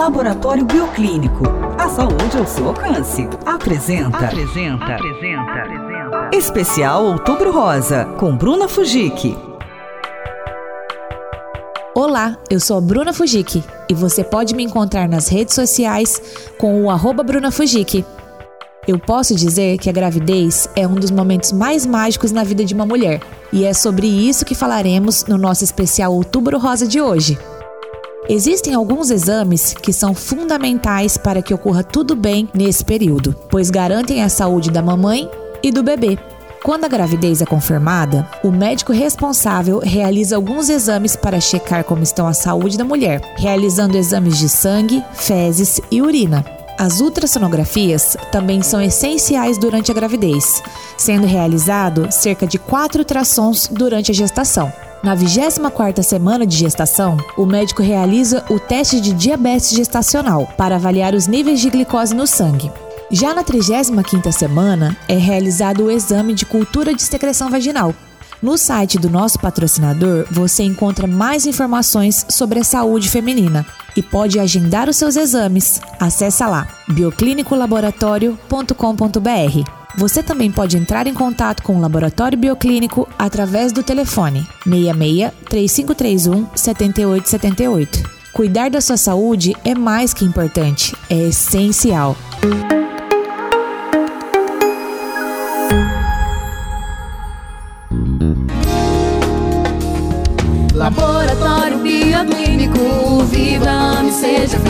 Laboratório Bioclínico. A saúde ao seu alcance. Apresenta. Apresenta. Apresenta. Apresenta. Especial Outubro Rosa, com Bruna Fujiki. Olá, eu sou a Bruna Fujiki e você pode me encontrar nas redes sociais com o arroba Bruna Fujiki. Eu posso dizer que a gravidez é um dos momentos mais mágicos na vida de uma mulher, e é sobre isso que falaremos no nosso especial Outubro Rosa de hoje. Existem alguns exames que são fundamentais para que ocorra tudo bem nesse período, pois garantem a saúde da mamãe e do bebê. Quando a gravidez é confirmada, o médico responsável realiza alguns exames para checar como estão a saúde da mulher, realizando exames de sangue, fezes e urina. As ultrassonografias também são essenciais durante a gravidez, sendo realizado cerca de quatro ultrassons durante a gestação. Na 24ª semana de gestação, o médico realiza o teste de diabetes gestacional para avaliar os níveis de glicose no sangue. Já na 35ª semana, é realizado o exame de cultura de secreção vaginal. No site do nosso patrocinador, você encontra mais informações sobre a saúde feminina e pode agendar os seus exames. Acesse lá bioclinicolaboratório.com.br. Você também pode entrar em contato com o Laboratório Bioclínico através do telefone 66 3531 7878. Cuidar da sua saúde é mais que importante, é essencial. Laboratório Bioclínico, viva, ame, seja feliz.